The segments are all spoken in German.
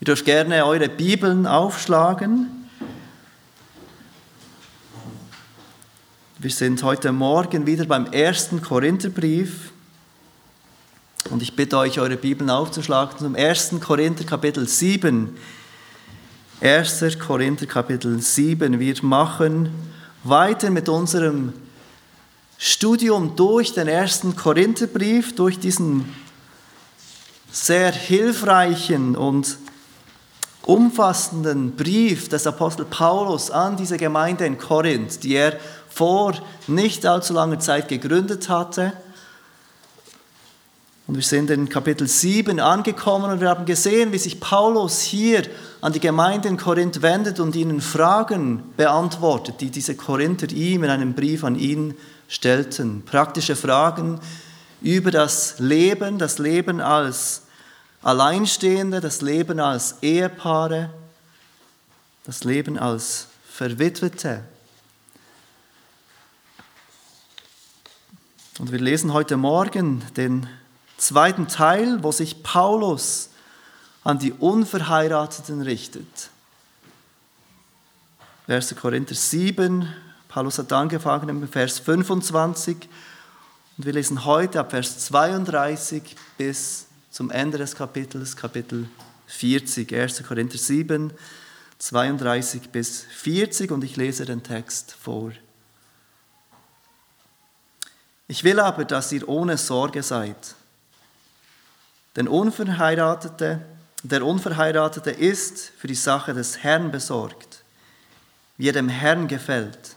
Ihr dürft gerne eure Bibeln aufschlagen. Wir sind heute Morgen wieder beim ersten Korintherbrief. Und ich bitte euch, eure Bibeln aufzuschlagen zum ersten Korinther Kapitel 7. 1. Korinther Kapitel 7. Wir machen weiter mit unserem Studium durch den ersten Korintherbrief, durch diesen sehr hilfreichen und umfassenden Brief des Apostel Paulus an diese Gemeinde in Korinth, die er vor nicht allzu langer Zeit gegründet hatte. Und wir sind in Kapitel 7 angekommen und wir haben gesehen, wie sich Paulus hier an die Gemeinde in Korinth wendet und ihnen Fragen beantwortet, die diese Korinther ihm in einem Brief an ihn stellten. Praktische Fragen über das Leben, das Leben als Alleinstehende, das Leben als Ehepaare, das Leben als Verwitwete. Und wir lesen heute Morgen den zweiten Teil, wo sich Paulus an die Unverheirateten richtet. 1. Korinther 7, Paulus hat angefangen im Vers 25 und wir lesen heute ab Vers 32 bis zum Ende des Kapitels, Kapitel 40, 1. Korinther 7, 32 bis 40 und ich lese den Text vor. Ich will aber, dass ihr ohne Sorge seid. Denn Unverheiratete, der Unverheiratete ist für die Sache des Herrn besorgt, wie er dem Herrn gefällt.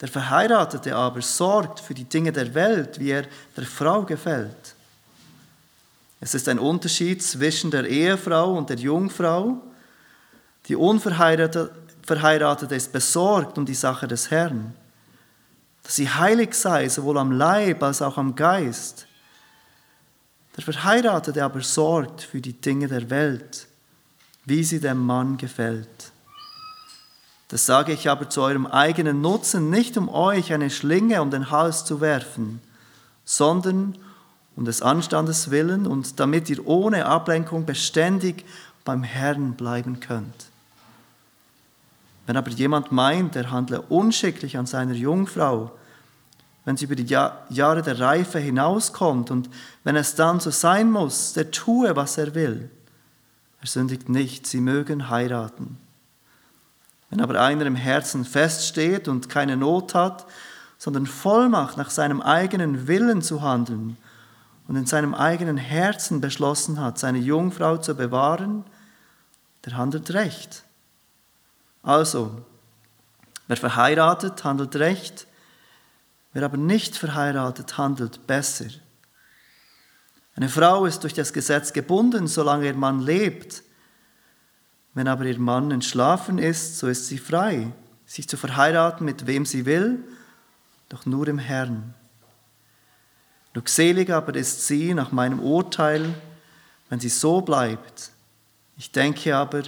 Der Verheiratete aber sorgt für die Dinge der Welt, wie er der Frau gefällt. Es ist ein Unterschied zwischen der Ehefrau und der Jungfrau. Die Unverheiratete ist besorgt um die Sache des Herrn, dass sie heilig sei, sowohl am Leib als auch am Geist. Der Verheiratete aber sorgt für die Dinge der Welt, wie sie dem Mann gefällt. Das sage ich aber zu eurem eigenen Nutzen, nicht um euch eine Schlinge um den Hals zu werfen, sondern um um des Anstandes willen und damit ihr ohne Ablenkung beständig beim Herrn bleiben könnt. Wenn aber jemand meint, er handle unschicklich an seiner Jungfrau, wenn sie über die Jahre der Reife hinauskommt und wenn es dann so sein muss, der tue, was er will, er sündigt nicht, sie mögen heiraten. Wenn aber einer im Herzen feststeht und keine Not hat, sondern Vollmacht nach seinem eigenen Willen zu handeln und in seinem eigenen Herzen beschlossen hat, seine Jungfrau zu bewahren, der handelt recht. Also, wer verheiratet, handelt recht, wer aber nicht verheiratet, handelt besser. Eine Frau ist durch das Gesetz gebunden, solange ihr Mann lebt. Wenn aber ihr Mann entschlafen ist, so ist sie frei, sich zu verheiraten, mit wem sie will, doch nur im Herrn. Glückselig aber ist sie nach meinem Urteil, wenn sie so bleibt. Ich denke aber,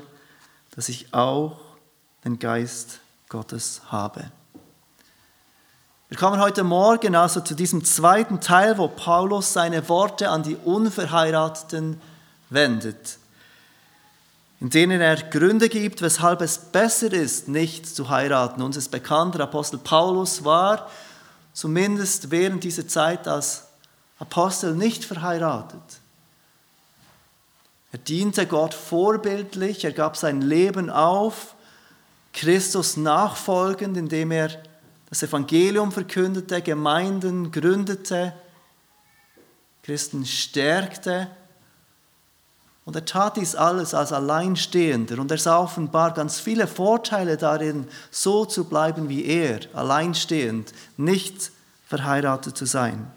dass ich auch den Geist Gottes habe. Wir kommen heute Morgen also zu diesem zweiten Teil, wo Paulus seine Worte an die Unverheirateten wendet, in denen er Gründe gibt, weshalb es besser ist, nicht zu heiraten. Uns ist bekannt, der Apostel Paulus war zumindest während dieser Zeit als Apostel nicht verheiratet. Er diente Gott vorbildlich, er gab sein Leben auf, Christus nachfolgend, indem er das Evangelium verkündete, Gemeinden gründete, Christen stärkte. Und er tat dies alles als Alleinstehender. Und er sah offenbar ganz viele Vorteile darin, so zu bleiben wie er, alleinstehend, nicht verheiratet zu sein.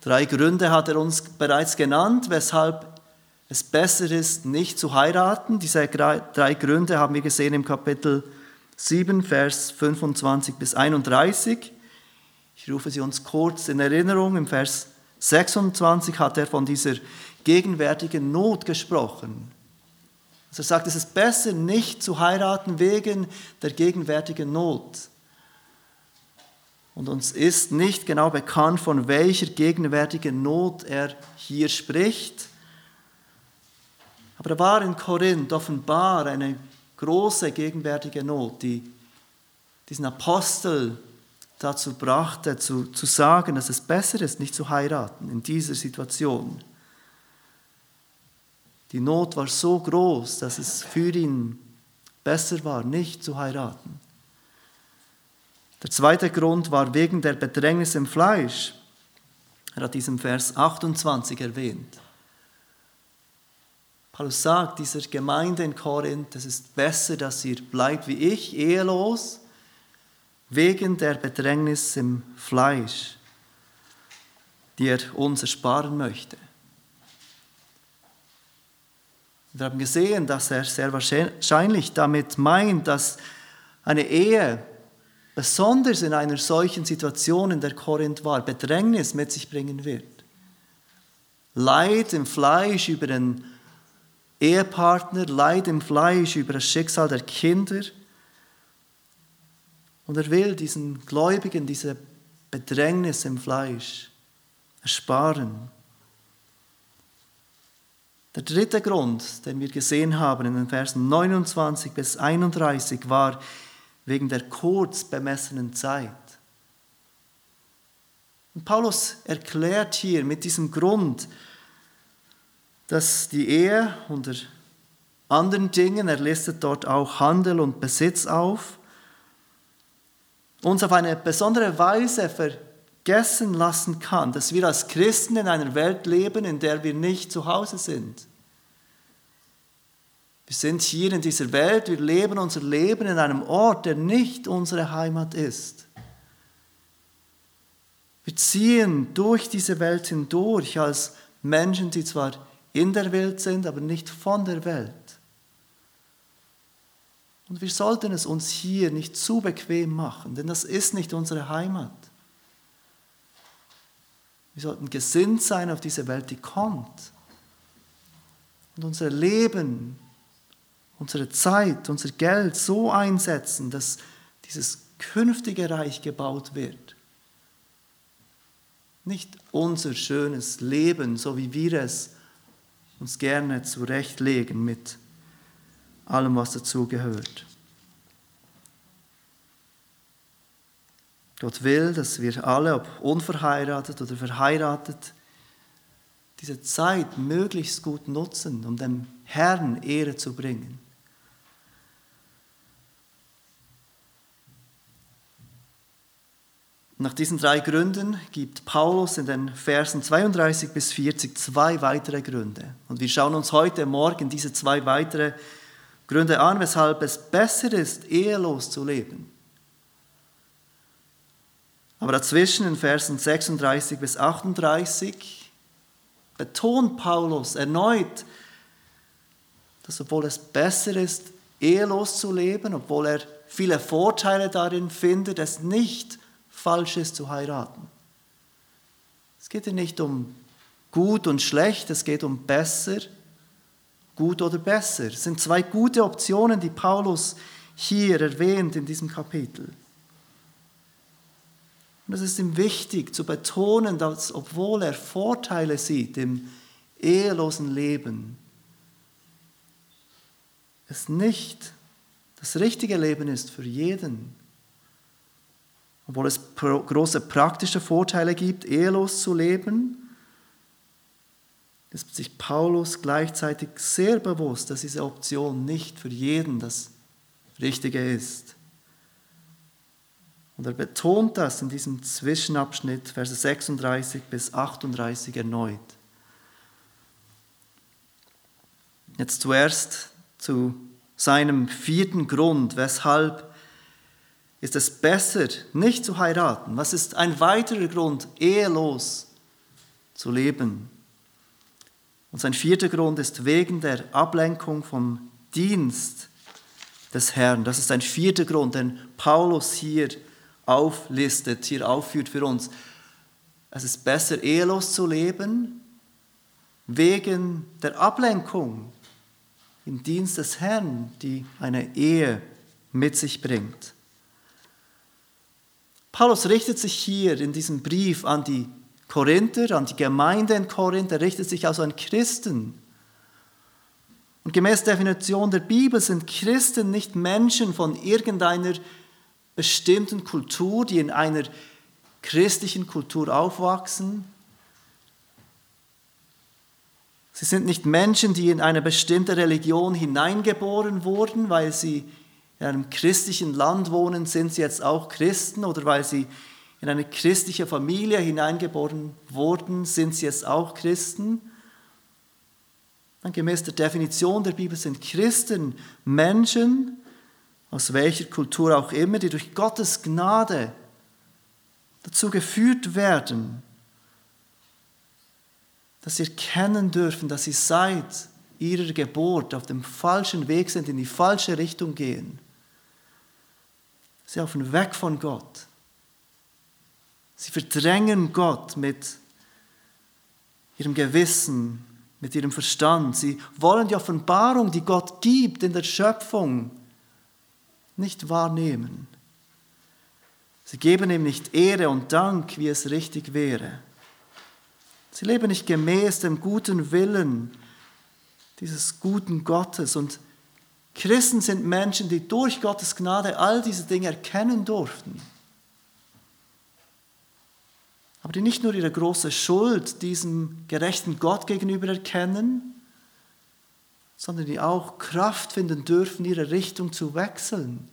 Drei Gründe hat er uns bereits genannt, weshalb es besser ist, nicht zu heiraten. Diese drei Gründe haben wir gesehen im Kapitel 7, Vers 25 bis 31. Ich rufe sie uns kurz in Erinnerung. Im Vers 26 hat er von dieser gegenwärtigen Not gesprochen. Also er sagt, es ist besser, nicht zu heiraten wegen der gegenwärtigen Not. Und uns ist nicht genau bekannt, von welcher gegenwärtigen Not er hier spricht. Aber da war in Korinth offenbar eine große gegenwärtige Not, die diesen Apostel dazu brachte, zu, zu sagen, dass es besser ist, nicht zu heiraten in dieser Situation. Die Not war so groß, dass es für ihn besser war, nicht zu heiraten. Der zweite Grund war wegen der Bedrängnis im Fleisch. Er hat diesen Vers 28 erwähnt. Paulus sagt dieser Gemeinde in Korinth, es ist besser, dass ihr bleibt wie ich, ehelos, wegen der Bedrängnis im Fleisch, die er uns ersparen möchte. Wir haben gesehen, dass er sehr wahrscheinlich damit meint, dass eine Ehe, besonders in einer solchen Situation, in der Korinth war, Bedrängnis mit sich bringen wird. Leid im Fleisch über den Ehepartner, Leid im Fleisch über das Schicksal der Kinder. Und er will diesen Gläubigen diese Bedrängnis im Fleisch ersparen. Der dritte Grund, den wir gesehen haben in den Versen 29 bis 31, war wegen der kurz bemessenen Zeit. Und Paulus erklärt hier mit diesem Grund, dass die Ehe unter anderen Dingen, er listet dort auch Handel und Besitz auf, uns auf eine besondere Weise vergessen lassen kann, dass wir als Christen in einer Welt leben, in der wir nicht zu Hause sind. Wir sind hier in dieser Welt, wir leben unser Leben in einem Ort, der nicht unsere Heimat ist. Wir ziehen durch diese Welt hindurch als Menschen, die zwar in der Welt sind, aber nicht von der Welt. Und wir sollten es uns hier nicht zu bequem machen, denn das ist nicht unsere Heimat. Wir sollten gesinnt sein auf diese Welt, die kommt. Und unser Leben, unsere Zeit, unser Geld so einsetzen, dass dieses künftige Reich gebaut wird. Nicht unser schönes Leben, so wie wir es uns gerne zurechtlegen mit allem, was dazugehört. Gott will, dass wir alle, ob unverheiratet oder verheiratet, diese Zeit möglichst gut nutzen, um dem Herrn Ehre zu bringen. Nach diesen drei Gründen gibt Paulus in den Versen 32 bis 40 zwei weitere Gründe. Und wir schauen uns heute Morgen diese zwei weitere Gründe an, weshalb es besser ist, ehelos zu leben. Aber dazwischen in Versen 36 bis 38 betont Paulus erneut, dass obwohl es besser ist, ehelos zu leben, obwohl er viele Vorteile darin findet, es nicht falsch ist zu heiraten. Es geht hier nicht um gut und schlecht, es geht um besser, gut oder besser. Es sind zwei gute Optionen, die Paulus hier erwähnt in diesem Kapitel. Und es ist ihm wichtig zu betonen, dass obwohl er Vorteile sieht im ehelosen Leben, es nicht das richtige Leben ist für jeden. Obwohl es große praktische Vorteile gibt, ehelos zu leben, ist sich Paulus gleichzeitig sehr bewusst, dass diese Option nicht für jeden das Richtige ist. Und er betont das in diesem Zwischenabschnitt, Verse 36 bis 38 erneut. Jetzt zuerst zu seinem vierten Grund, weshalb ist es besser, nicht zu heiraten. Was ist ein weiterer Grund, ehelos zu leben? Und sein vierter Grund ist wegen der Ablenkung vom Dienst des Herrn. Das ist ein vierter Grund, den Paulus hier auflistet, hier aufführt für uns. Es ist besser, ehelos zu leben, wegen der Ablenkung im Dienst des Herrn, die eine Ehe mit sich bringt. Paulus richtet sich hier in diesem Brief an die Korinther, an die Gemeinde in Korinth, er richtet sich also an Christen. Und gemäß Definition der Bibel sind Christen nicht Menschen von irgendeiner bestimmten Kultur, die in einer christlichen Kultur aufwachsen. Sie sind nicht Menschen, die in eine bestimmte Religion hineingeboren wurden, weil sie in einem christlichen Land wohnen, sind sie jetzt auch Christen oder weil sie in eine christliche Familie hineingeboren wurden, sind sie jetzt auch Christen. Dann gemäß der Definition der Bibel sind Christen Menschen, aus welcher Kultur auch immer, die durch Gottes Gnade dazu geführt werden, dass sie erkennen dürfen, dass sie seit ihrer Geburt auf dem falschen Weg sind, in die falsche Richtung gehen. Sie laufen weg von Gott. Sie verdrängen Gott mit ihrem Gewissen, mit ihrem Verstand. Sie wollen die Offenbarung, die Gott gibt in der Schöpfung, nicht wahrnehmen. Sie geben ihm nicht Ehre und Dank, wie es richtig wäre. Sie leben nicht gemäß dem guten Willen dieses guten Gottes. Und Christen sind Menschen, die durch Gottes Gnade all diese Dinge erkennen durften. Aber die nicht nur ihre große Schuld diesem gerechten Gott gegenüber erkennen, sondern die auch Kraft finden dürfen, ihre Richtung zu wechseln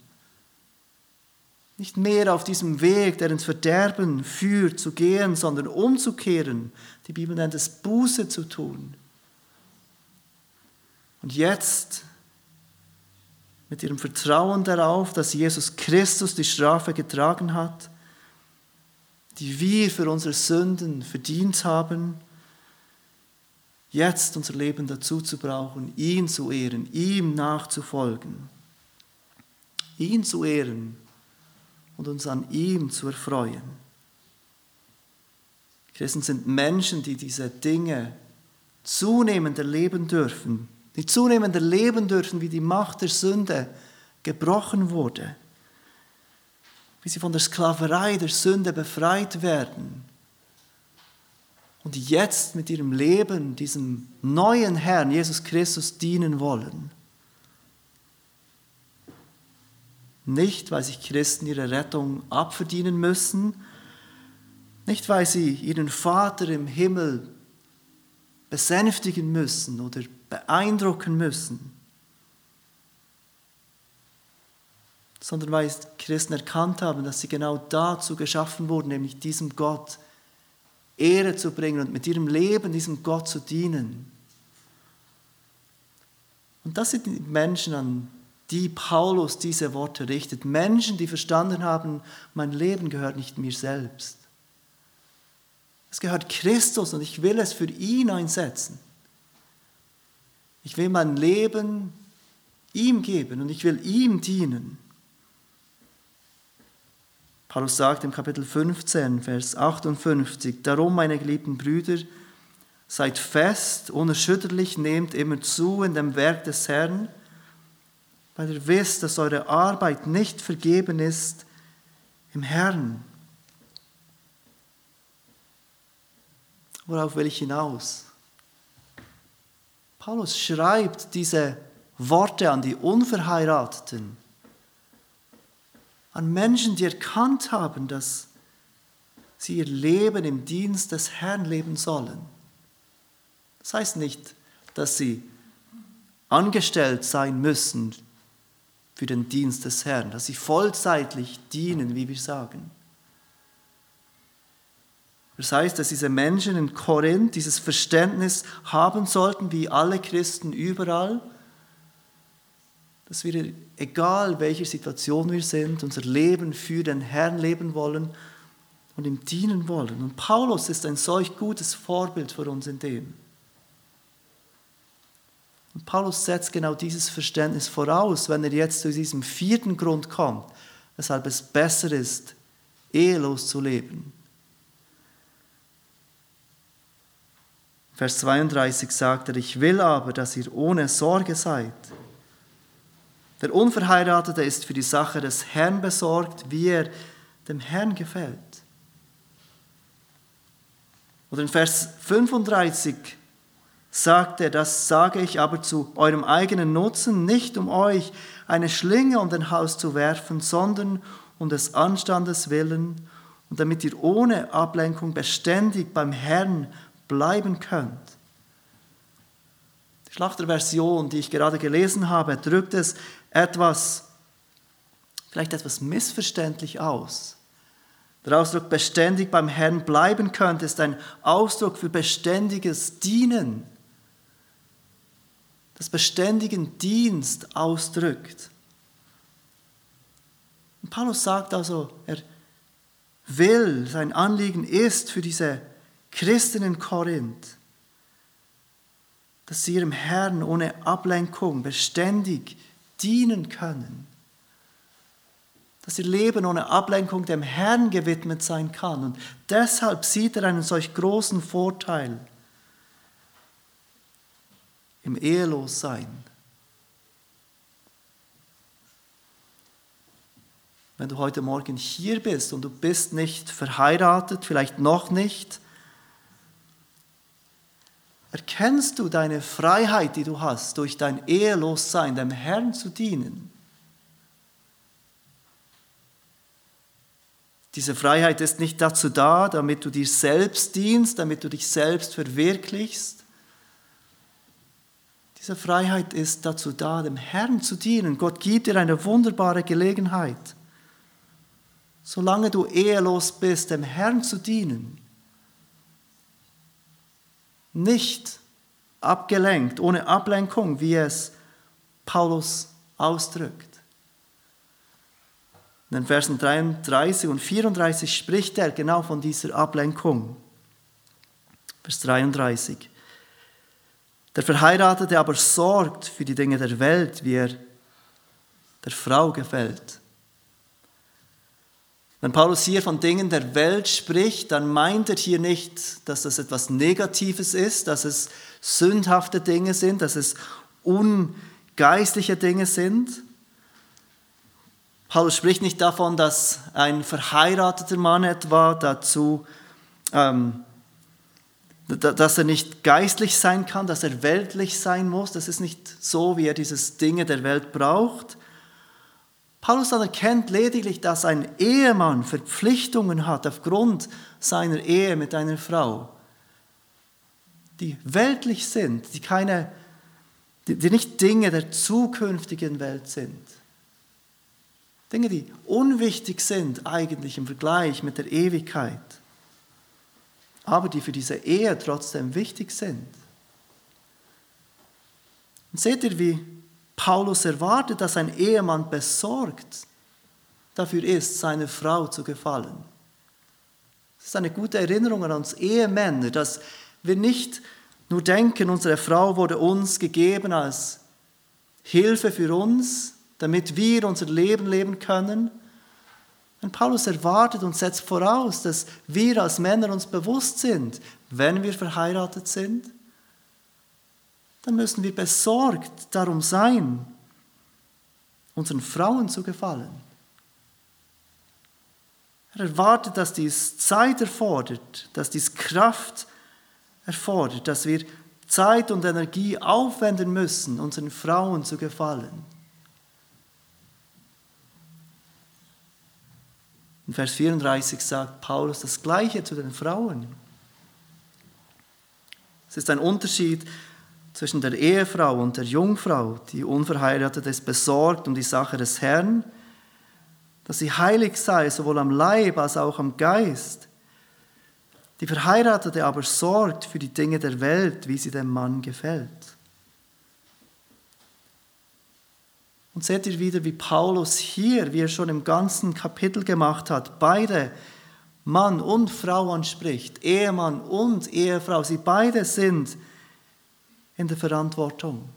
nicht mehr auf diesem Weg, der ins Verderben führt, zu gehen, sondern umzukehren. Die Bibel nennt es Buße zu tun. Und jetzt mit ihrem Vertrauen darauf, dass Jesus Christus die Strafe getragen hat, die wir für unsere Sünden verdient haben, jetzt unser Leben dazu zu brauchen, ihn zu ehren, ihm nachzufolgen. Ihn zu ehren und uns an ihm zu erfreuen. Christen sind Menschen, die diese Dinge zunehmend erleben dürfen, die zunehmend erleben dürfen, wie die Macht der Sünde gebrochen wurde, wie sie von der Sklaverei der Sünde befreit werden. Und jetzt mit ihrem Leben diesem neuen Herrn, Jesus Christus, dienen wollen. Nicht, weil sich Christen ihre Rettung abverdienen müssen, nicht, weil sie ihren Vater im Himmel besänftigen müssen oder beeindrucken müssen, sondern weil Christen erkannt haben, dass sie genau dazu geschaffen wurden, nämlich diesem Gott Ehre zu bringen und mit ihrem Leben diesem Gott zu dienen. Und das sind die Menschen, an die Paulus diese Worte richtet. Menschen, die verstanden haben, mein Leben gehört nicht mir selbst. Es gehört Christus und ich will es für ihn einsetzen. Ich will mein Leben ihm geben und ich will ihm dienen. Paulus sagt im Kapitel 15, Vers 58, Darum, meine geliebten Brüder, seid fest, unerschütterlich, nehmt immer zu in dem Werk des Herrn, weil ihr wisst, dass eure Arbeit nicht vergeben ist im Herrn. Worauf will ich hinaus? Paulus schreibt diese Worte an die Unverheirateten, an Menschen, die erkannt haben, dass sie ihr Leben im Dienst des Herrn leben sollen. Das heißt nicht, dass sie angestellt sein müssen für den Dienst des Herrn, dass sie vollzeitlich dienen, wie wir sagen. Das heißt, dass diese Menschen in Korinth dieses Verständnis haben sollten, wie alle Christen überall, dass wir, egal welche Situation wir sind, unser Leben für den Herrn leben wollen und ihm dienen wollen. Und Paulus ist ein solch gutes Vorbild für uns in dem. Und Paulus setzt genau dieses Verständnis voraus, wenn er jetzt zu diesem vierten Grund kommt, weshalb es besser ist, ehelos zu leben. Vers 32 sagt er, ich will aber, dass ihr ohne Sorge seid. Der Unverheiratete ist für die Sache des Herrn besorgt, wie er dem Herrn gefällt. Oder in Vers 35 sagt er, das sage ich aber zu eurem eigenen Nutzen, nicht um euch eine Schlinge um den Hals zu werfen, sondern um des Anstandes willen und damit ihr ohne Ablenkung beständig beim Herrn bleiben könnt. Die Schlachterversion, die ich gerade gelesen habe, drückt es etwas, vielleicht etwas missverständlich aus. Der Ausdruck beständig beim Herrn bleiben könnt, ist ein Ausdruck für beständiges Dienen, das beständigen Dienst ausdrückt. Und Paulus sagt also, er will, sein Anliegen ist für diese Christen in Korinth, dass sie ihrem Herrn ohne Ablenkung beständig dienen können dass ihr Leben ohne Ablenkung dem Herrn gewidmet sein kann. Und deshalb sieht er einen solch großen Vorteil im Ehelossein. Wenn du heute Morgen hier bist und du bist nicht verheiratet, vielleicht noch nicht, erkennst du deine Freiheit, die du hast, durch dein Ehelossein, dem Herrn zu dienen. Diese Freiheit ist nicht dazu da, damit du dir selbst dienst, damit du dich selbst verwirklichst. Diese Freiheit ist dazu da, dem Herrn zu dienen. Gott gibt dir eine wunderbare Gelegenheit, solange du ehelos bist, dem Herrn zu dienen. Nicht abgelenkt, ohne Ablenkung, wie es Paulus ausdrückt. In den Versen 33 und 34 spricht er genau von dieser Ablenkung. Vers 33. Der Verheiratete aber sorgt für die Dinge der Welt, wie er der Frau gefällt. Wenn Paulus hier von Dingen der Welt spricht, dann meint er hier nicht, dass das etwas Negatives ist, dass es sündhafte Dinge sind, dass es ungeistliche Dinge sind, Paulus spricht nicht davon, dass ein verheirateter Mann etwa dazu, ähm, dass er nicht geistlich sein kann, dass er weltlich sein muss. Das ist nicht so, wie er dieses Dinge der Welt braucht. Paulus anerkennt lediglich, dass ein Ehemann Verpflichtungen hat aufgrund seiner Ehe mit einer Frau, die weltlich sind, die, keine, die nicht Dinge der zukünftigen Welt sind. Dinge, die unwichtig sind eigentlich im Vergleich mit der Ewigkeit, aber die für diese Ehe trotzdem wichtig sind. Und seht ihr, wie Paulus erwartet, dass ein Ehemann besorgt dafür ist, seiner Frau zu gefallen. Das ist eine gute Erinnerung an uns Ehemänner, dass wir nicht nur denken, unsere Frau wurde uns gegeben als Hilfe für uns, damit wir unser Leben leben können. Und Paulus erwartet und setzt voraus, dass wir als Männer uns bewusst sind, wenn wir verheiratet sind, dann müssen wir besorgt darum sein, unseren Frauen zu gefallen. Er erwartet, dass dies Zeit erfordert, dass dies Kraft erfordert, dass wir Zeit und Energie aufwenden müssen, unseren Frauen zu gefallen. In Vers 34 sagt Paulus das Gleiche zu den Frauen. Es ist ein Unterschied zwischen der Ehefrau und der Jungfrau. Die Unverheiratete ist besorgt um die Sache des Herrn, dass sie heilig sei, sowohl am Leib als auch am Geist. Die Verheiratete aber sorgt für die Dinge der Welt, wie sie dem Mann gefällt. Und seht ihr wieder, wie Paulus hier, wie er schon im ganzen Kapitel gemacht hat, beide Mann und Frau anspricht, Ehemann und Ehefrau, sie beide sind in der Verantwortung.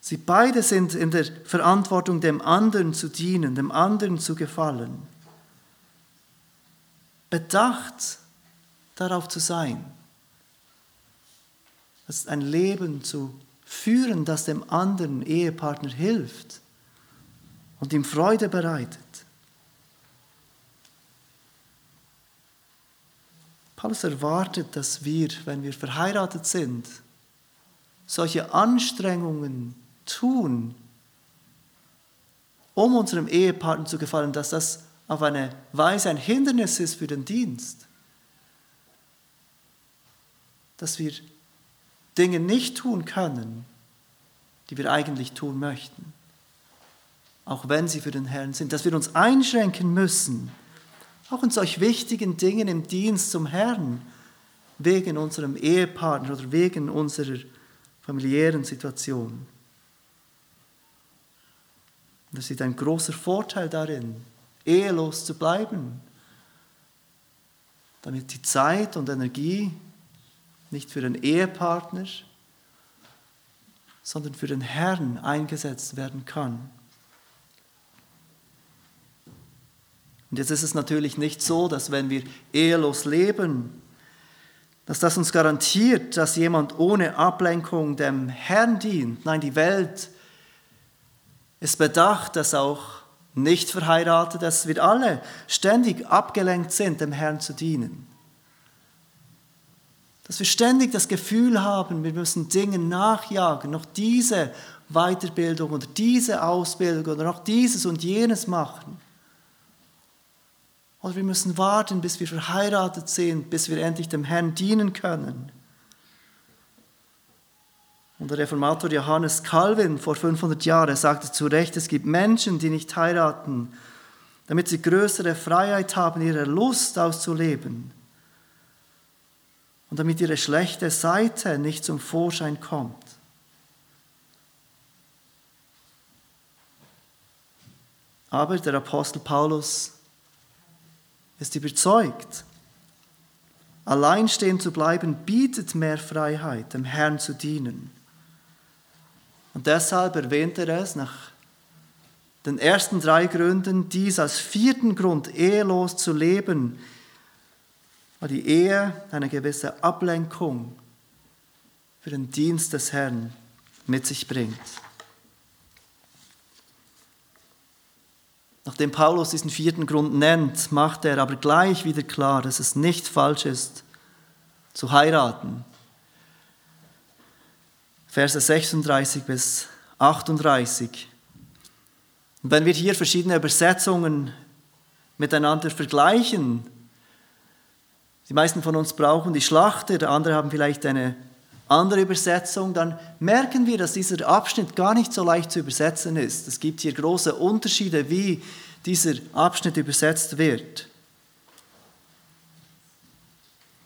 Sie beide sind in der Verantwortung, dem anderen zu dienen, dem anderen zu gefallen. Bedacht darauf zu sein, dass ein Leben zu führen, das dem anderen Ehepartner hilft und ihm Freude bereitet. Paulus erwartet, dass wir, wenn wir verheiratet sind, solche Anstrengungen tun, um unserem Ehepartner zu gefallen, dass das auf eine Weise ein Hindernis ist für den Dienst. Dass wir Dinge nicht tun können, die wir eigentlich tun möchten, auch wenn sie für den Herrn sind. Dass wir uns einschränken müssen, auch in solch wichtigen Dingen im Dienst zum Herrn, wegen unserem Ehepartner oder wegen unserer familiären Situation. Es sieht ein großer Vorteil darin, ehelos zu bleiben, damit die Zeit und Energie nicht für den Ehepartner, sondern für den Herrn eingesetzt werden kann. Und jetzt ist es natürlich nicht so, dass wenn wir ehelos leben, dass das uns garantiert, dass jemand ohne Ablenkung dem Herrn dient. Nein, die Welt ist bedacht, dass auch nicht verheiratet, dass wir alle ständig abgelenkt sind, dem Herrn zu dienen. Dass wir ständig das Gefühl haben, wir müssen Dinge nachjagen, noch diese Weiterbildung oder diese Ausbildung oder noch dieses und jenes machen. Oder wir müssen warten, bis wir verheiratet sind, bis wir endlich dem Herrn dienen können. Und der Reformator Johannes Calvin vor 500 Jahren sagte zu Recht, es gibt Menschen, die nicht heiraten, damit sie größere Freiheit haben, ihre Lust auszuleben und damit ihre schlechte Seite nicht zum Vorschein kommt. Aber der Apostel Paulus ist überzeugt, allein stehen zu bleiben bietet mehr Freiheit, dem Herrn zu dienen. Und deshalb erwähnt er es nach den ersten drei Gründen, dies als vierten Grund, ehelos zu leben, weil die Ehe eine gewisse Ablenkung für den Dienst des Herrn mit sich bringt. Nachdem Paulus diesen vierten Grund nennt, macht er aber gleich wieder klar, dass es nicht falsch ist, zu heiraten. Verse 36 bis 38. Und wenn wir hier verschiedene Übersetzungen miteinander vergleichen, die meisten von uns brauchen die Schlachter, andere haben vielleicht eine andere Übersetzung, dann merken wir, dass dieser Abschnitt gar nicht so leicht zu übersetzen ist. Es gibt hier große Unterschiede, wie dieser Abschnitt übersetzt wird.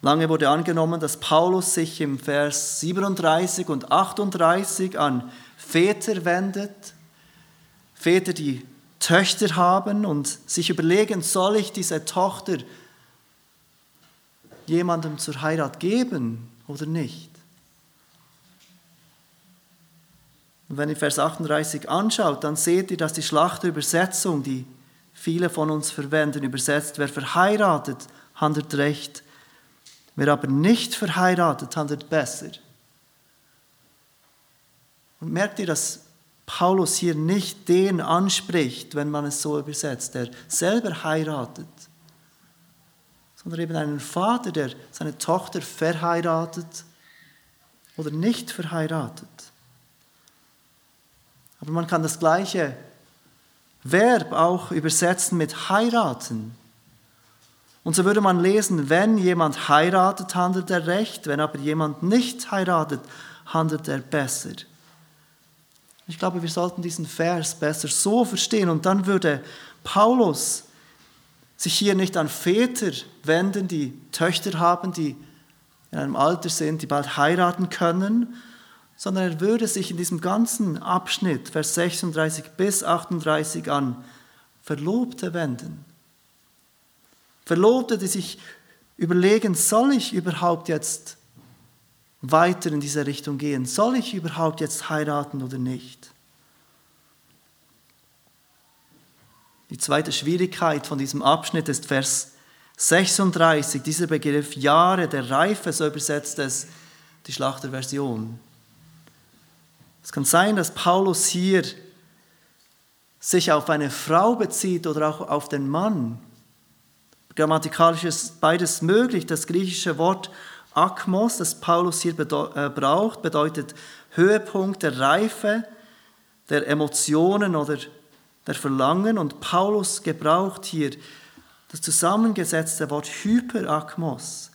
Lange wurde angenommen, dass Paulus sich im Vers 37 und 38 an Väter wendet, Väter, die Töchter haben und sich überlegen, soll ich diese Tochter jemandem zur Heirat geben oder nicht? Und wenn ihr Vers 38 anschaut, dann seht ihr, dass die Schlachterübersetzung, die viele von uns verwenden, übersetzt, wer verheiratet, handelt recht, wer aber nicht verheiratet, handelt besser. Und merkt ihr, dass Paulus hier nicht den anspricht, wenn man es so übersetzt, der selber heiratet, sondern eben einen Vater, der seine Tochter verheiratet oder nicht verheiratet. Aber man kann das gleiche Verb auch übersetzen mit heiraten. Und so würde man lesen, wenn jemand heiratet, handelt er recht, wenn aber jemand nicht heiratet, handelt er besser. Ich glaube, wir sollten diesen Vers besser so verstehen und dann würde Paulus sich hier nicht an Väter wenden, die Töchter haben, die in einem Alter sind, die bald heiraten können, sondern er würde sich in diesem ganzen Abschnitt, Vers 36 bis 38 an, Verlobte wenden. Verlobte, die sich überlegen, soll ich überhaupt jetzt weiter in diese Richtung gehen? Soll ich überhaupt jetzt heiraten oder nicht? Die zweite Schwierigkeit von diesem Abschnitt ist Vers 36, dieser Begriff Jahre der Reife, so übersetzt es die Schlachterversion. Es kann sein, dass Paulus hier sich auf eine Frau bezieht oder auch auf den Mann. Grammatikalisch ist beides möglich. Das griechische Wort Akmos, das Paulus hier äh, braucht, bedeutet Höhepunkt der Reife, der Emotionen oder der Verlangen. Und Paulus gebraucht hier das zusammengesetzte Wort Hyperakmos.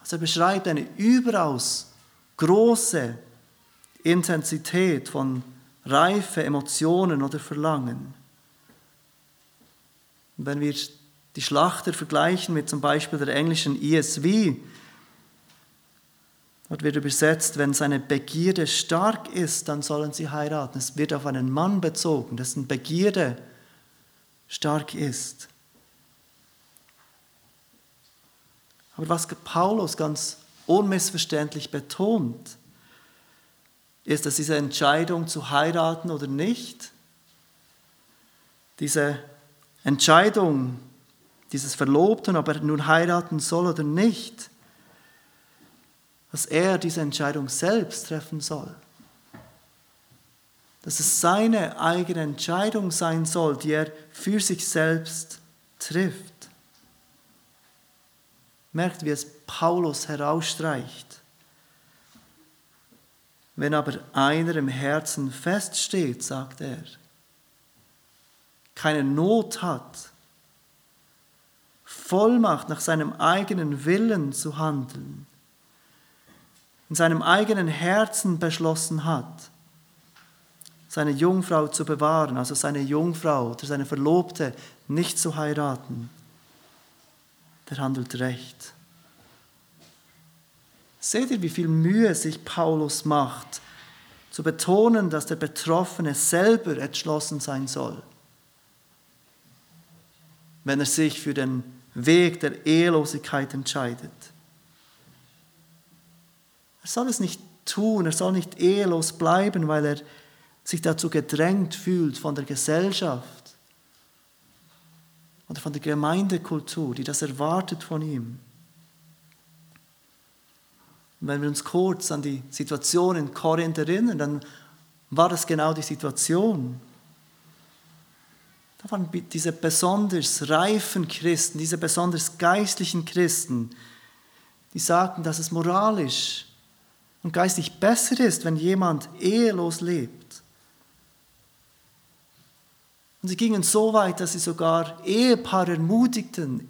Also er beschreibt eine überaus große Intensität von Reife, Emotionen oder Verlangen. Und wenn wir die Schlachter vergleichen mit zum Beispiel der englischen ESV, dort wird übersetzt, wenn seine Begierde stark ist, dann sollen sie heiraten. Es wird auf einen Mann bezogen, dessen Begierde stark ist. Aber was Paulus ganz unmissverständlich betont, ist, dass diese Entscheidung zu heiraten oder nicht, diese Entscheidung dieses Verlobten, ob er nun heiraten soll oder nicht, dass er diese Entscheidung selbst treffen soll. Dass es seine eigene Entscheidung sein soll, die er für sich selbst trifft. Merkt, wie es Paulus herausstreicht. Wenn aber einer im Herzen feststeht, sagt er, keine Not hat, Vollmacht nach seinem eigenen Willen zu handeln, in seinem eigenen Herzen beschlossen hat, seine Jungfrau zu bewahren, also seine Jungfrau oder seine Verlobte nicht zu heiraten, der handelt recht. Seht ihr, wie viel Mühe sich Paulus macht, zu betonen, dass der Betroffene selber entschlossen sein soll, wenn er sich für den Weg der Ehelosigkeit entscheidet. Er soll es nicht tun, er soll nicht ehelos bleiben, weil er sich dazu gedrängt fühlt von der Gesellschaft oder von der Gemeindekultur, die das erwartet von ihm. Und wenn wir uns kurz an die Situation in Korinth erinnern, dann war das genau die Situation. Da waren diese besonders reifen Christen, diese besonders geistlichen Christen, die sagten, dass es moralisch und geistig besser ist, wenn jemand ehelos lebt. Und sie gingen so weit, dass sie sogar Ehepaare ermutigten,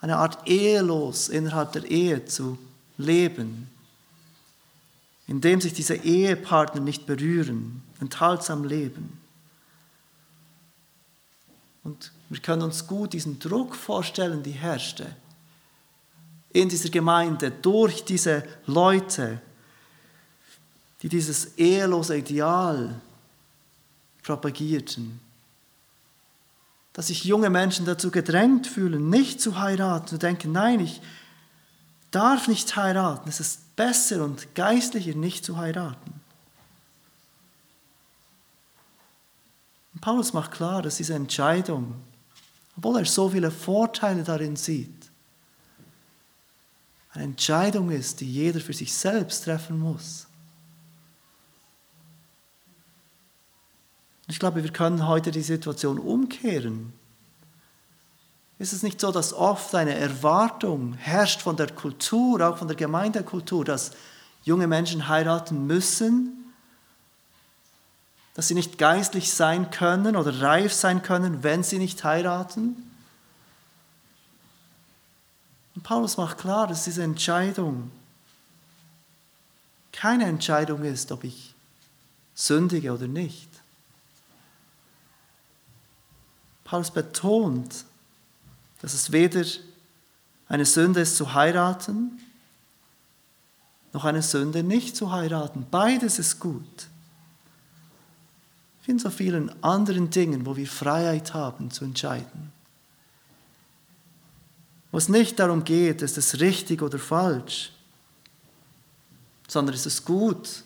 eine Art ehelos innerhalb der Ehe zu leben, indem sich diese Ehepartner nicht berühren, enthaltsam leben. Und wir können uns gut diesen Druck vorstellen, die herrschte in dieser Gemeinde durch diese Leute, die dieses ehelose Ideal propagierten. Dass sich junge Menschen dazu gedrängt fühlen, nicht zu heiraten, zu denken, nein, ich darf nicht heiraten, es ist besser und geistlicher, nicht zu heiraten. Und Paulus macht klar, dass diese Entscheidung, obwohl er so viele Vorteile darin sieht, eine Entscheidung ist, die jeder für sich selbst treffen muss. Ich glaube, wir können heute die Situation umkehren. Ist es nicht so, dass oft eine Erwartung herrscht von der Kultur, auch von der Gemeindekultur, dass junge Menschen heiraten müssen, dass sie nicht geistlich sein können oder reif sein können, wenn sie nicht heiraten. Und Paulus macht klar, dass diese Entscheidung keine Entscheidung ist, ob ich sündige oder nicht. Paulus betont, dass es weder eine Sünde ist zu heiraten, noch eine Sünde nicht zu heiraten. Beides ist gut in so vielen anderen Dingen, wo wir Freiheit haben zu entscheiden. Wo es nicht darum geht, ist es richtig oder falsch, sondern ist es gut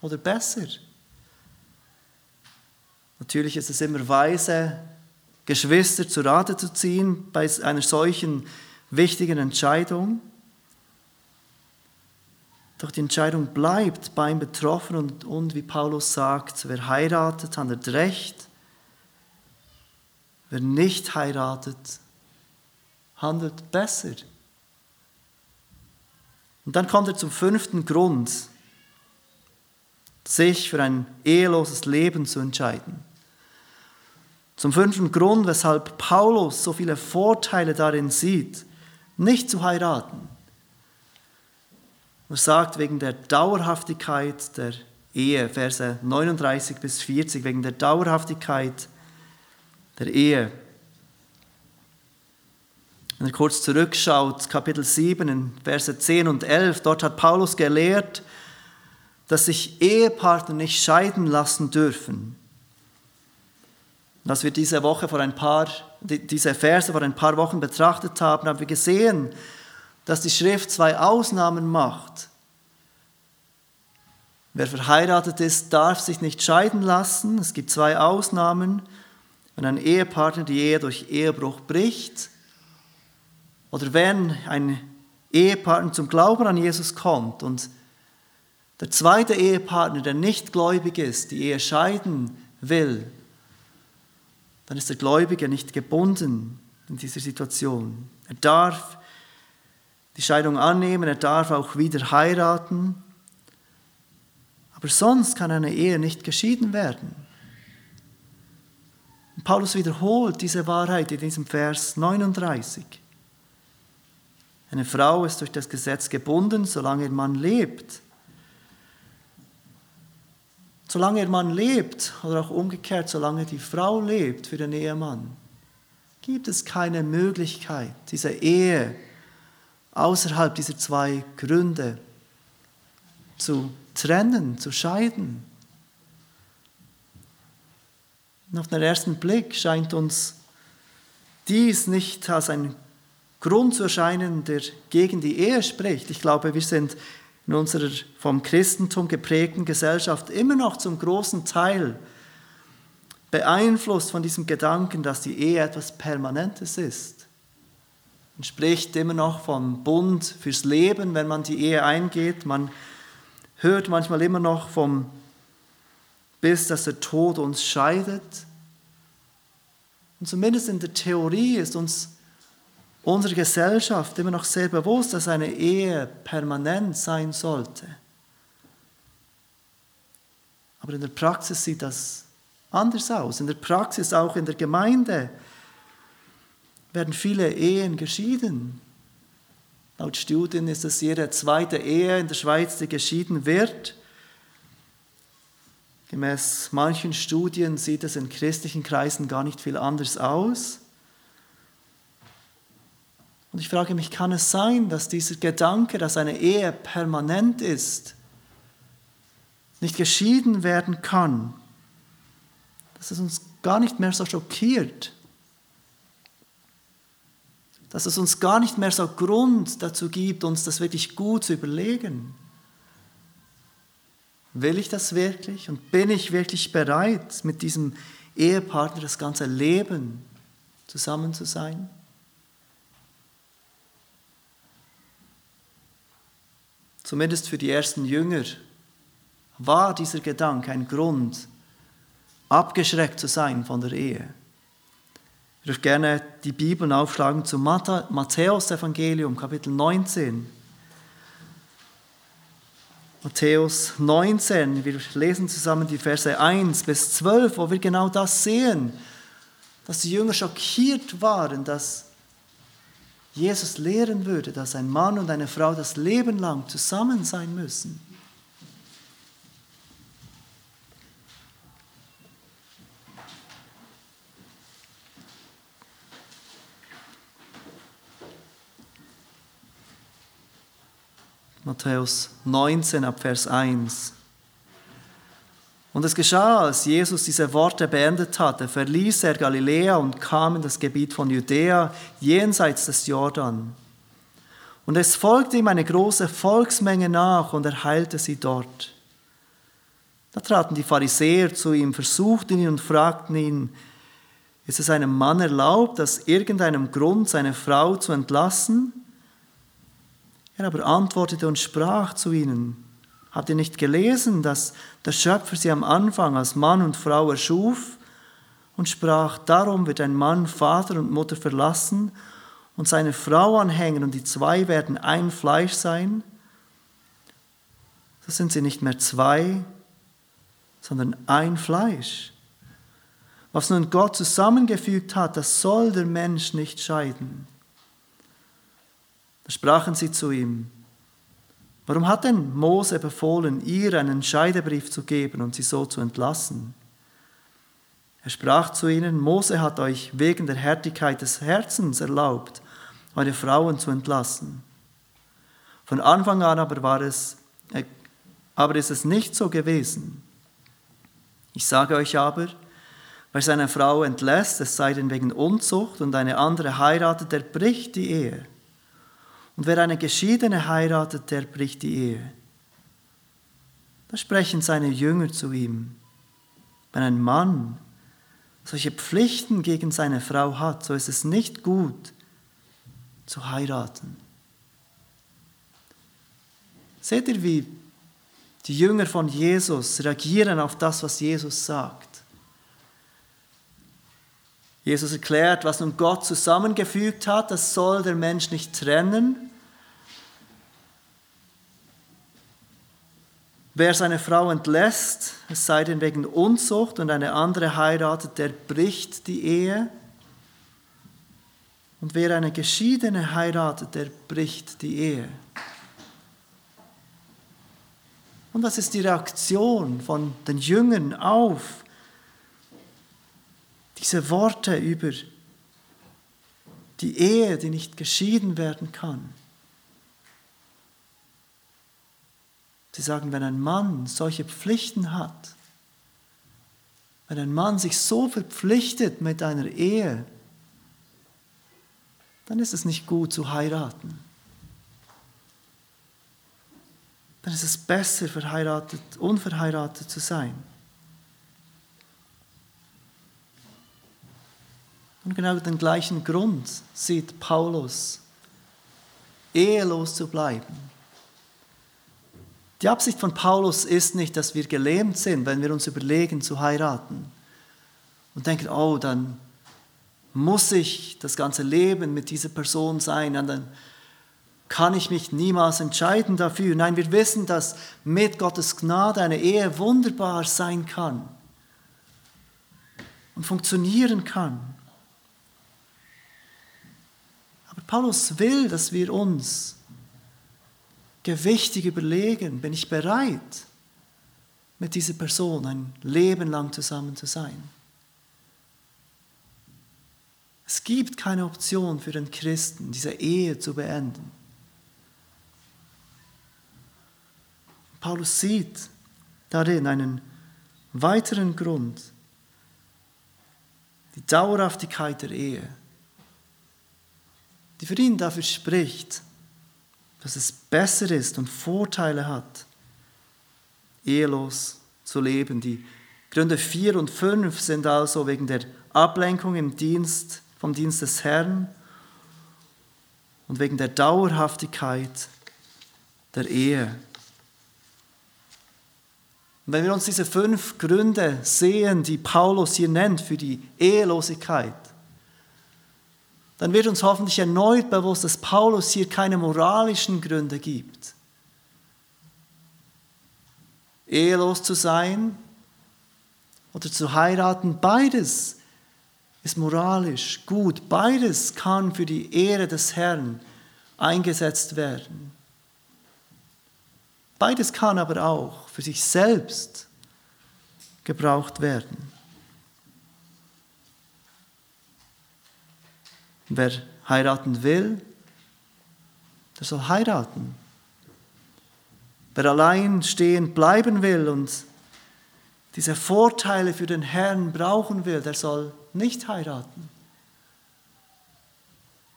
oder besser. Natürlich ist es immer weise, Geschwister zu Rate zu ziehen bei einer solchen wichtigen Entscheidung. Doch die Entscheidung bleibt beim Betroffenen und, und wie Paulus sagt, wer heiratet, handelt recht. wer nicht heiratet, handelt besser. Und dann kommt er zum fünften Grund, sich für ein eheloses Leben zu entscheiden. Zum fünften Grund, weshalb Paulus so viele Vorteile darin sieht, nicht zu heiraten. Er sagt wegen der Dauerhaftigkeit der Ehe, Verse 39 bis 40, wegen der Dauerhaftigkeit der Ehe. Wenn er kurz zurückschaut, Kapitel 7, in Verse 10 und 11, dort hat Paulus gelehrt, dass sich Ehepartner nicht scheiden lassen dürfen. Und als wir diese Woche vor ein paar, diese Verse vor ein paar Wochen betrachtet haben, haben wir gesehen, dass die Schrift zwei Ausnahmen macht. Wer verheiratet ist, darf sich nicht scheiden lassen. Es gibt zwei Ausnahmen. Wenn ein Ehepartner die Ehe durch Ehebruch bricht oder wenn ein Ehepartner zum Glauben an Jesus kommt und der zweite Ehepartner, der nicht gläubig ist, die Ehe scheiden will, dann ist der Gläubige nicht gebunden in dieser Situation. Er darf die Scheidung annehmen, er darf auch wieder heiraten, aber sonst kann eine Ehe nicht geschieden werden. Und Paulus wiederholt diese Wahrheit in diesem Vers 39. Eine Frau ist durch das Gesetz gebunden, solange ihr Mann lebt. Solange ihr Mann lebt oder auch umgekehrt, solange die Frau lebt für den Ehemann, gibt es keine Möglichkeit, diese Ehe außerhalb dieser zwei Gründe zu trennen, zu scheiden. Und auf den ersten Blick scheint uns dies nicht als ein Grund zu erscheinen, der gegen die Ehe spricht. Ich glaube, wir sind in unserer vom Christentum geprägten Gesellschaft immer noch zum großen Teil beeinflusst von diesem Gedanken, dass die Ehe etwas Permanentes ist. Man spricht immer noch vom Bund fürs Leben, wenn man die Ehe eingeht. Man hört manchmal immer noch vom bis dass der Tod uns scheidet. Und zumindest in der Theorie ist uns unserer Gesellschaft immer noch sehr bewusst, dass eine Ehe permanent sein sollte. Aber in der Praxis sieht das anders aus. In der Praxis, auch in der Gemeinde, werden viele Ehen geschieden. Laut Studien ist es jede zweite Ehe in der Schweiz, die geschieden wird. Gemäß manchen Studien sieht es in christlichen Kreisen gar nicht viel anders aus. Und ich frage mich, kann es sein, dass dieser Gedanke, dass eine Ehe permanent ist, nicht geschieden werden kann, dass es uns gar nicht mehr so schockiert, dass es uns gar nicht mehr so Grund dazu gibt, uns das wirklich gut zu überlegen. Will ich das wirklich und bin ich wirklich bereit, mit diesem Ehepartner das ganze Leben zusammen zu sein? Zumindest für die ersten Jünger, war dieser Gedanke ein Grund, abgeschreckt zu sein von der Ehe. Ich würde gerne die Bibeln aufschlagen zum Matthäus Evangelium, Kapitel 19. Matthäus 19, wir lesen zusammen die Verse 1 bis 12, wo wir genau das sehen, dass die Jünger schockiert waren, dass Jesus lehren würde, dass ein Mann und eine Frau das Leben lang zusammen sein müssen. Matthäus 19 ab Vers 1. Und es geschah, als Jesus diese Worte beendet hatte, verließ er Galiläa und kam in das Gebiet von Judäa jenseits des Jordan. Und es folgte ihm eine große Volksmenge nach und er heilte sie dort. Da traten die Pharisäer zu ihm, versuchten ihn und fragten ihn, ist es einem Mann erlaubt, aus irgendeinem Grund seine Frau zu entlassen? Er aber antwortete und sprach zu ihnen, Habt ihr nicht gelesen, dass der Schöpfer sie am Anfang als Mann und Frau erschuf? und sprach, darum wird ein Mann Vater und Mutter verlassen und seine Frau anhängen und die zwei werden ein Fleisch sein. So sind sie nicht mehr zwei, sondern ein Fleisch. Was nun Gott zusammengefügt hat, das soll der Mensch nicht scheiden. Da sprachen sie zu ihm, warum hat denn Mose befohlen, ihr einen Scheidebrief zu geben und sie so zu entlassen? Er sprach zu ihnen, Mose hat euch wegen der Härtigkeit des Herzens erlaubt, eure Frauen zu entlassen. Von Anfang an aber war es, äh, aber ist es nicht so gewesen. Ich sage euch aber, wer seine Frau entlässt, es sei denn wegen Unzucht und eine andere heiratet, der bricht die Ehe. Und wer eine Geschiedene heiratet, der bricht die Ehe. Da sprechen seine Jünger zu ihm. Wenn ein Mann solche Pflichten gegen seine Frau hat, so ist es nicht gut zu heiraten. Seht ihr, wie die Jünger von Jesus reagieren auf das, was Jesus sagt? Jesus erklärt, was nun Gott zusammengefügt hat, das soll der Mensch nicht trennen. Wer seine Frau entlässt, es sei denn wegen Unzucht und eine andere heiratet, der bricht die Ehe. Und wer eine Geschiedene heiratet, der bricht die Ehe. Und was ist die Reaktion von den Jüngern auf diese Worte über die Ehe, die nicht geschieden werden kann? Sie sagen, wenn ein Mann solche Pflichten hat, wenn ein Mann sich so verpflichtet mit einer Ehe, dann ist es nicht gut zu heiraten. Dann ist es besser, verheiratet, unverheiratet zu sein. Und genau den gleichen Grund sieht Paulus, ehelos zu bleiben. Die Absicht von Paulus ist nicht, dass wir gelähmt sind, wenn wir uns überlegen zu heiraten und denken, oh, dann muss ich das ganze Leben mit dieser Person sein, dann kann ich mich niemals entscheiden dafür. Nein, wir wissen, dass mit Gottes Gnade eine Ehe wunderbar sein kann und funktionieren kann. Paulus will, dass wir uns gewichtig überlegen, bin ich bereit, mit dieser Person ein Leben lang zusammen zu sein. Es gibt keine Option für den Christen, diese Ehe zu beenden. Paulus sieht darin einen weiteren Grund, die Dauerhaftigkeit der Ehe, die für ihn dafür spricht, dass es besser ist und Vorteile hat, ehelos zu leben. Die Gründe 4 und 5 sind also wegen der Ablenkung im Dienst, vom Dienst des Herrn und wegen der Dauerhaftigkeit der Ehe. Und wenn wir uns diese fünf Gründe sehen, die Paulus hier nennt für die Ehelosigkeit, dann wird uns hoffentlich erneut bewusst, dass Paulus hier keine moralischen Gründe gibt. Ehelos zu sein oder zu heiraten, beides ist moralisch gut, beides kann für die Ehre des Herrn eingesetzt werden. Beides kann aber auch für sich selbst gebraucht werden. Wer heiraten will, der soll heiraten. Wer allein stehen bleiben will und diese Vorteile für den Herrn brauchen will, der soll nicht heiraten.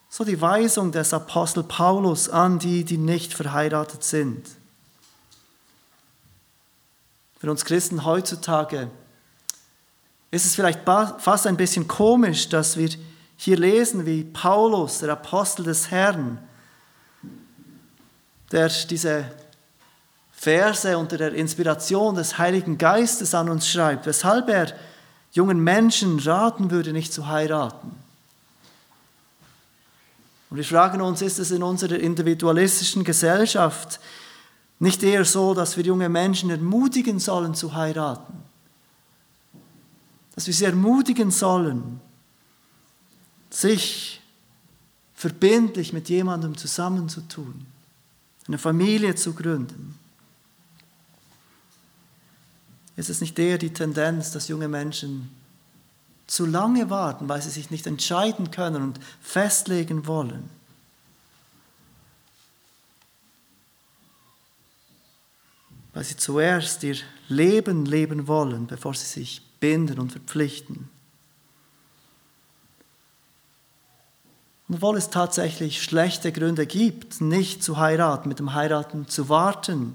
So die Weisung des Apostel Paulus an die, die nicht verheiratet sind. Für uns Christen heutzutage ist es vielleicht fast ein bisschen komisch, dass wir hier lesen, wie Paulus, der Apostel des Herrn, der diese Verse unter der Inspiration des Heiligen Geistes an uns schreibt, weshalb er jungen Menschen raten würde, nicht zu heiraten. Und wir fragen uns, ist es in unserer individualistischen Gesellschaft nicht eher so, dass wir junge Menschen ermutigen sollen zu heiraten? Dass wir sie ermutigen sollen, sich verbindlich mit jemandem zusammenzutun, eine Familie zu gründen. Ist es nicht eher die Tendenz, dass junge Menschen zu lange warten, weil sie sich nicht entscheiden können und festlegen wollen? Weil sie zuerst ihr Leben leben wollen, bevor sie sich binden und verpflichten. Obwohl es tatsächlich schlechte Gründe gibt, nicht zu heiraten, mit dem Heiraten zu warten,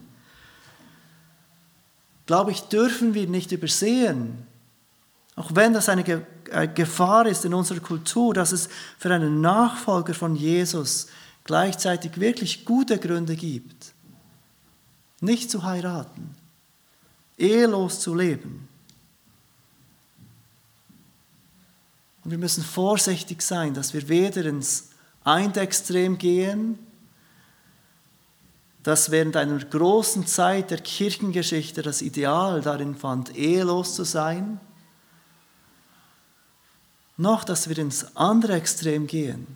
glaube ich, dürfen wir nicht übersehen, auch wenn das eine äh, Gefahr ist in unserer Kultur, dass es für einen Nachfolger von Jesus gleichzeitig wirklich gute Gründe gibt, nicht zu heiraten, ehelos zu leben. Und wir müssen vorsichtig sein, dass wir weder ins eine Extrem gehen, das während einer großen Zeit der Kirchengeschichte das Ideal darin fand, ehelos zu sein, noch dass wir ins andere Extrem gehen,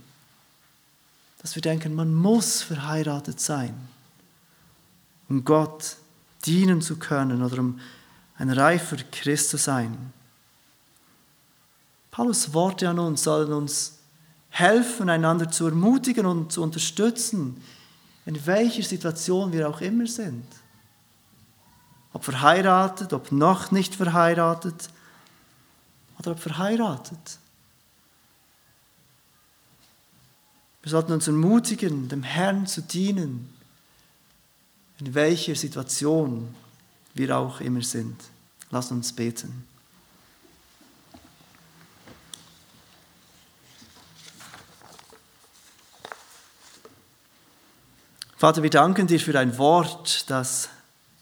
dass wir denken, man muss verheiratet sein, um Gott dienen zu können oder um ein reifer Christ zu sein. Paulus Worte an uns sollen uns helfen, einander zu ermutigen und zu unterstützen, in welcher Situation wir auch immer sind. Ob verheiratet, ob noch nicht verheiratet oder ob verheiratet. Wir sollten uns ermutigen, dem Herrn zu dienen, in welcher Situation wir auch immer sind. Lass uns beten. Vater, wir danken dir für dein Wort, das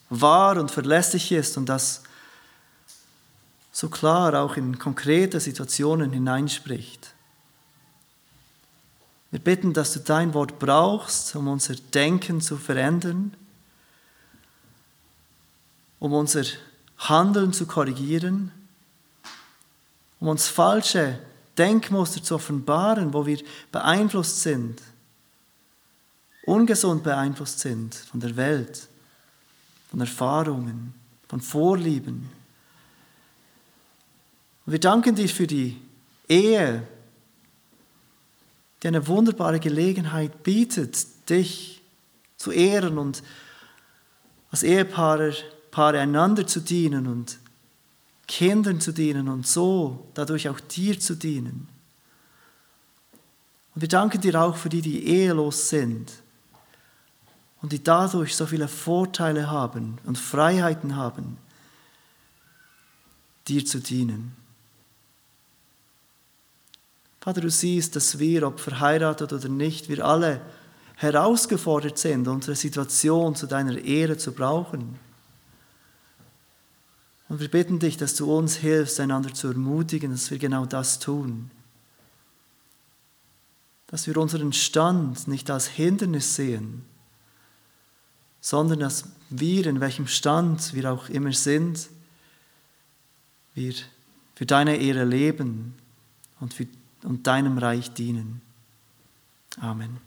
wahr und verlässlich ist und das so klar auch in konkrete Situationen hineinspricht. Wir bitten, dass du dein Wort brauchst, um unser Denken zu verändern, um unser Handeln zu korrigieren, um uns falsche Denkmuster zu offenbaren, wo wir beeinflusst sind ungesund beeinflusst sind von der Welt, von Erfahrungen, von Vorlieben. Und wir danken dir für die Ehe, die eine wunderbare Gelegenheit bietet, dich zu ehren und als Ehepaare Paare einander zu dienen und Kindern zu dienen und so dadurch auch dir zu dienen. Und wir danken dir auch für die, die ehelos sind und die dadurch so viele Vorteile haben und Freiheiten haben, dir zu dienen. Vater, du siehst, dass wir, ob verheiratet oder nicht, wir alle herausgefordert sind, unsere Situation zu deiner Ehre zu brauchen. Und wir bitten dich, dass du uns hilfst, einander zu ermutigen, dass wir genau das tun. Dass wir unseren Stand nicht als Hindernis sehen, sondern dass wir, in welchem Stand wir auch immer sind, wir für deine Ehre leben und, für, und deinem Reich dienen. Amen.